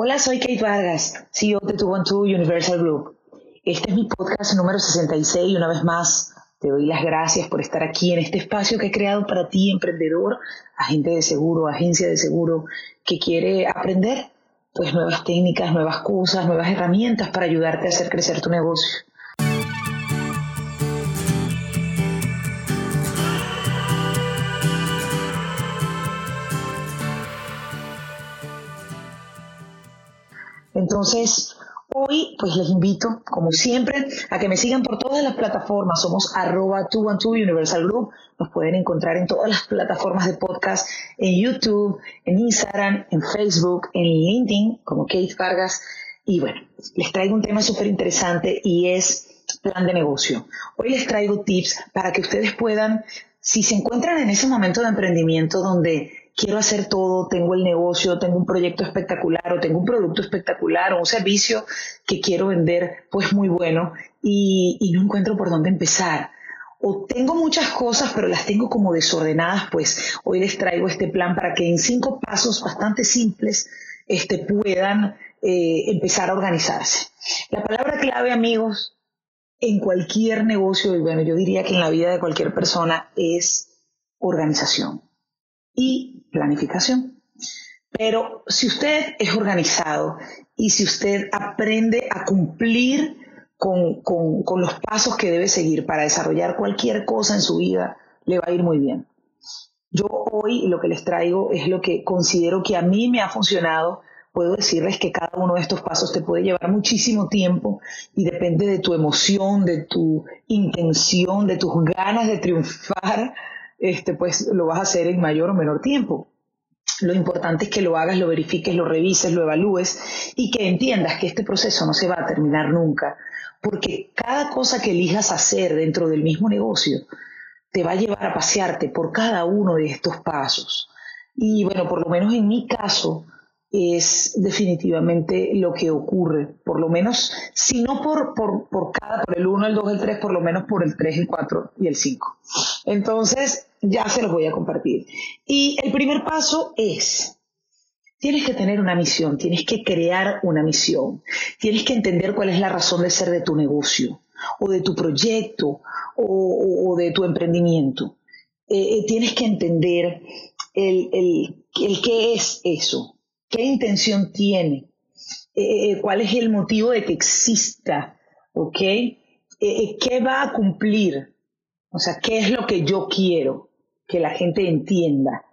Hola, soy Kate Vargas, CEO de 212 Universal Group. Este es mi podcast número 66 y una vez más te doy las gracias por estar aquí en este espacio que he creado para ti, emprendedor, agente de seguro, agencia de seguro, que quiere aprender pues nuevas técnicas, nuevas cosas, nuevas herramientas para ayudarte a hacer crecer tu negocio. Entonces, hoy pues les invito, como siempre, a que me sigan por todas las plataformas. Somos arroba 212 Universal Group. Nos pueden encontrar en todas las plataformas de podcast, en YouTube, en Instagram, en Facebook, en LinkedIn, como Kate Vargas. Y bueno, les traigo un tema súper interesante y es plan de negocio. Hoy les traigo tips para que ustedes puedan, si se encuentran en ese momento de emprendimiento donde quiero hacer todo, tengo el negocio, tengo un proyecto espectacular o tengo un producto espectacular o un servicio que quiero vender, pues muy bueno y, no encuentro por dónde empezar. O tengo muchas cosas, pero las tengo como desordenadas, pues hoy les traigo este plan para que en cinco pasos bastante simples este, puedan eh, empezar a organizarse. La palabra clave, amigos, en cualquier negocio, y bueno, yo diría que en la vida de cualquier persona, es organización y planificación. Pero si usted es organizado y si usted aprende a cumplir con, con, los pasos que debe seguir para desarrollar cualquier cosa en su vida, le va a ir muy bien. Yo hoy lo que les traigo es lo que considero que a mí me ha funcionado. Puedo decirles que cada uno de estos pasos te puede llevar muchísimo tiempo y depende de tu emoción, de tu intención, de tus ganas de triunfar este, pues lo vas a hacer en mayor o menor tiempo. Lo importante es que lo hagas, lo verifiques, lo revises, lo evalúes y que entiendas que este proceso no se va a terminar nunca, porque cada cosa que elijas hacer dentro del mismo negocio te va a llevar a pasearte por cada uno de estos pasos. Y bueno, por lo menos en mi caso, es definitivamente lo que ocurre, por lo menos, si no por, por, por cada, por el 1, el 2, el 3, por lo menos por el 3, el 4 y el 5. Entonces, ya se los voy a compartir. Y el primer paso es, tienes que tener una misión, tienes que crear una misión, tienes que entender cuál es la razón de ser de tu negocio, o de tu proyecto, o, de tu emprendimiento. Eh, eh, tienes que entender el, el qué es eso, qué intención tiene, eh, eh, cuál es el motivo de que exista, ¿ok? Eh, ¿Qué va a cumplir? O sea, ¿qué es lo que yo quiero que la gente entienda?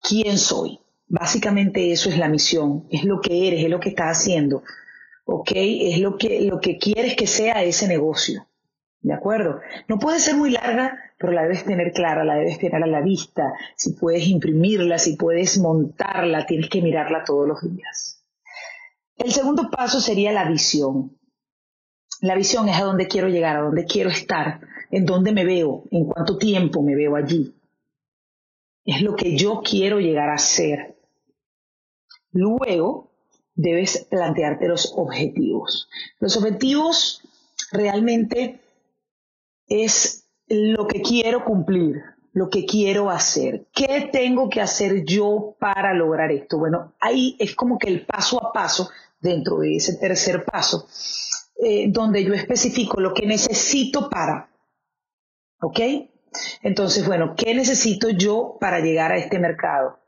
¿Quién soy? Básicamente eso es la misión, es lo que eres, es lo que estás haciendo, ¿ok? Es lo que, lo que quieres que sea ese negocio. ¿De acuerdo? No puede ser muy larga, pero la debes tener clara, la debes tener a la vista. Si puedes imprimirla, si puedes montarla, tienes que mirarla todos los días. El segundo paso sería la visión. La visión es a dónde quiero llegar, a dónde quiero estar, en dónde me veo, en cuánto tiempo me veo allí. Es lo que yo quiero llegar a ser. Luego, debes plantearte los objetivos. Los objetivos realmente es lo que quiero cumplir, lo que quiero hacer. ¿Qué tengo que hacer yo para lograr esto? Bueno, ahí es como que el paso a paso, dentro de ese tercer paso, eh, donde yo especifico lo que necesito para. ¿Ok? Entonces, bueno, ¿qué necesito yo para llegar a este mercado?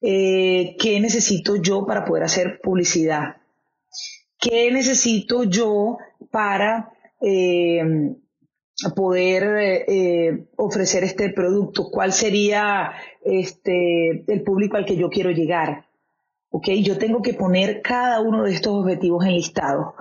Eh, ¿Qué necesito yo para poder hacer publicidad? ¿Qué necesito yo para eh, poder eh, ofrecer este producto, cuál sería este, el público al que yo quiero llegar. ¿ok? Yo tengo que poner cada uno de estos objetivos en listado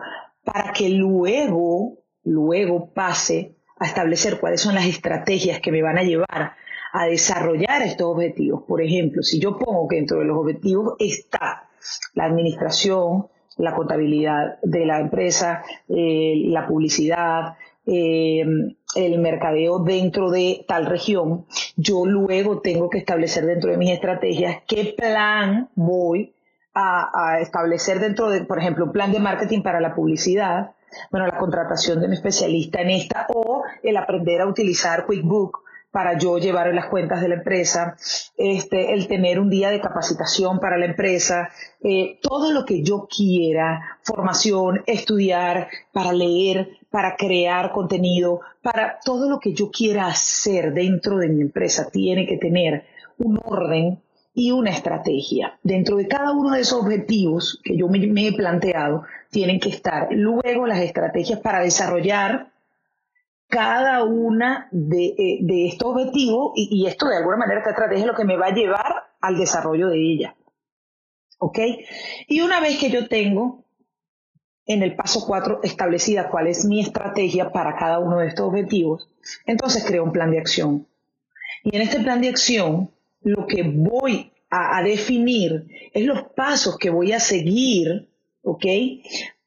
para que luego, luego pase a establecer cuáles son las estrategias que me van a llevar a desarrollar estos objetivos. Por ejemplo, si yo pongo que dentro de los objetivos está la administración, la contabilidad de la empresa, eh, la publicidad, eh, el mercadeo dentro de tal región, yo luego tengo que establecer dentro de mis estrategias qué plan voy a, establecer dentro de, por ejemplo, un plan de marketing para la publicidad, bueno, la contratación de un especialista en esta o el aprender a utilizar QuickBook para yo llevar las cuentas de la empresa, este, el tener un día de capacitación para la empresa, eh, todo lo que yo quiera, formación, estudiar, para leer, para crear contenido, para todo lo que yo quiera hacer dentro de mi empresa, tiene que tener un orden y una estrategia. Dentro de cada uno de esos objetivos que yo me, he planteado, tienen que estar luego las estrategias para desarrollar cada una de, eh, estos objetivos y, esto de alguna manera esta estrategia es lo que me va a llevar al desarrollo de ella. ¿Ok? Y una vez que yo tengo en el paso 4 establecida cuál es mi estrategia para cada uno de estos objetivos, entonces creo un plan de acción. Y en este plan de acción lo que voy a, definir es los pasos que voy a seguir, ¿ok?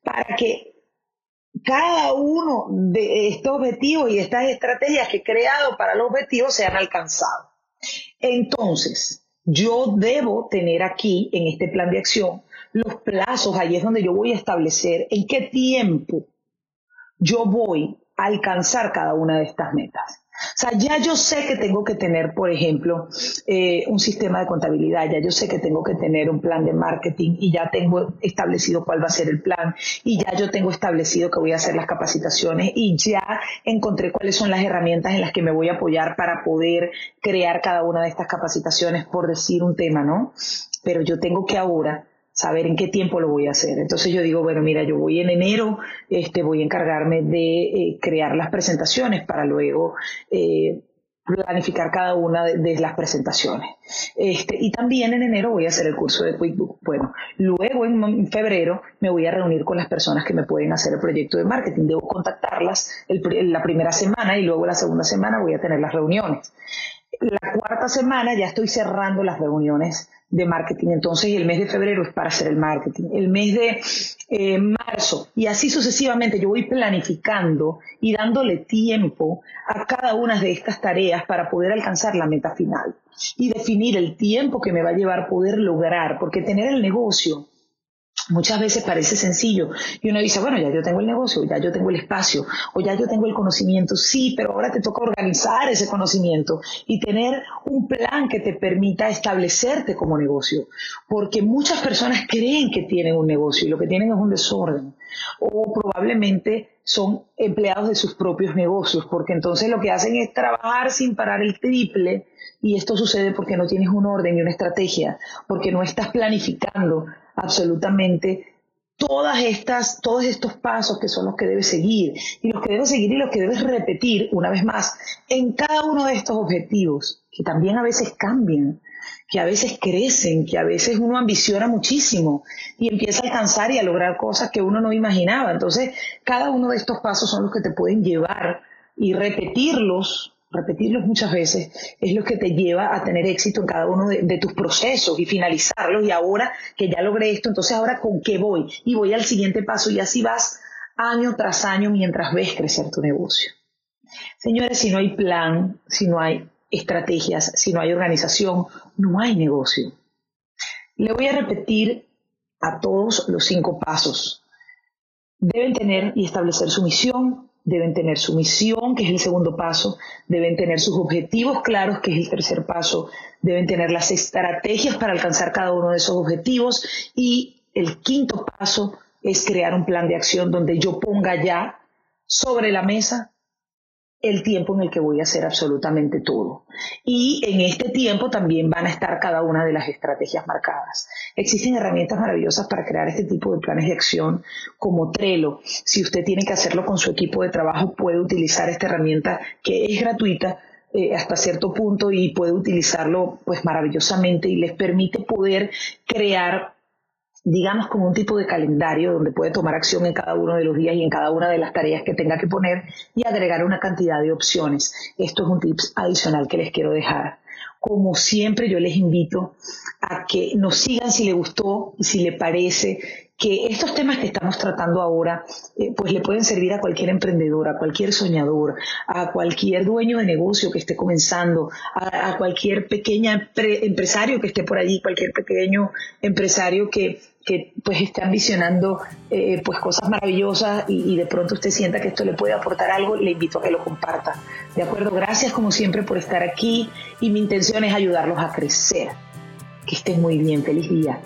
Para que cada uno de estos objetivos y estas estrategias que he creado para los objetivos sean alcanzados. Entonces, yo debo tener aquí en este plan de acción los plazos, ahí es donde yo voy a establecer en qué tiempo yo voy a alcanzar cada una de estas metas. O sea, ya yo sé que tengo que tener, por ejemplo, eh, un sistema de contabilidad, ya yo sé que tengo que tener un plan de marketing y ya tengo establecido cuál va a ser el plan y ya yo tengo establecido que voy a hacer las capacitaciones y ya encontré cuáles son las herramientas en las que me voy a apoyar para poder crear cada una de estas capacitaciones, por decir un tema, ¿no? Pero yo tengo que ahora saber en qué tiempo lo voy a hacer. Entonces yo digo, bueno, mira, yo voy en enero, este, voy a encargarme de eh, crear las presentaciones para luego eh, planificar cada una de, las presentaciones. Este, y también en enero voy a hacer el curso de QuickBooks. Bueno, luego en, febrero me voy a reunir con las personas que me pueden hacer el proyecto de marketing. Debo contactarlas la primera semana y luego la segunda semana voy a tener las reuniones. La cuarta semana ya estoy cerrando las reuniones de marketing. Entonces, el mes de febrero es para hacer el marketing. El mes de eh, marzo y así sucesivamente yo voy planificando y dándole tiempo a cada una de estas tareas para poder alcanzar la meta final y definir el tiempo que me va a llevar poder lograr, porque tener el negocio Muchas veces parece sencillo y uno dice, bueno, ya yo tengo el negocio, ya yo tengo el espacio o ya yo tengo el conocimiento. Sí, pero ahora te toca organizar ese conocimiento y tener un plan que te permita establecerte como negocio. Porque muchas personas creen que tienen un negocio y lo que tienen es un desorden. O probablemente son empleados de sus propios negocios, porque entonces lo que hacen es trabajar sin parar el triple y esto sucede porque no tienes un orden y una estrategia, porque no estás planificando absolutamente todas estas, todos estos pasos que son los que debes seguir y los que debes seguir y los que debes repetir una vez más en cada uno de estos objetivos, que también a veces cambian, que a veces crecen, que a veces uno ambiciona muchísimo y empieza a alcanzar y a lograr cosas que uno no imaginaba. Entonces, cada uno de estos pasos son los que te pueden llevar y repetirlos repetirlos muchas veces, es lo que te lleva a tener éxito en cada uno de, tus procesos y finalizarlos. Y ahora que ya logré esto, entonces ahora con qué voy? Y voy al siguiente paso y así vas año tras año mientras ves crecer tu negocio. Señores, si no hay plan, si no hay estrategias, si no hay organización, no hay negocio. Le voy a repetir a todos los cinco pasos. Deben tener y establecer su misión, deben tener su misión, que es el segundo paso, deben tener sus objetivos claros, que es el tercer paso, deben tener las estrategias para alcanzar cada uno de esos objetivos y el quinto paso es crear un plan de acción donde yo ponga ya sobre la mesa el tiempo en el que voy a hacer absolutamente todo. Y en este tiempo también van a estar cada una de las estrategias marcadas. Existen herramientas maravillosas para crear este tipo de planes de acción como Trello. Si usted tiene que hacerlo con su equipo de trabajo, puede utilizar esta herramienta que es gratuita eh, hasta cierto punto y puede utilizarlo pues maravillosamente y les permite poder crear digamos, como un tipo de calendario donde puede tomar acción en cada uno de los días y en cada una de las tareas que tenga que poner y agregar una cantidad de opciones. Esto es un tips adicional que les quiero dejar. Como siempre, yo les invito a que nos sigan si les gustó y si les parece que estos temas que estamos tratando ahora, eh, pues le pueden servir a cualquier emprendedor, a cualquier soñador, a cualquier dueño de negocio que esté comenzando, a, cualquier pequeña empresario que esté por allí, cualquier pequeño empresario que, que pues esté ambicionando eh, pues cosas maravillosas y, y, de pronto usted sienta que esto le puede aportar algo, le invito a que lo comparta. De acuerdo, gracias como siempre por estar aquí y mi intención es ayudarlos a crecer. Que estén muy bien, feliz día.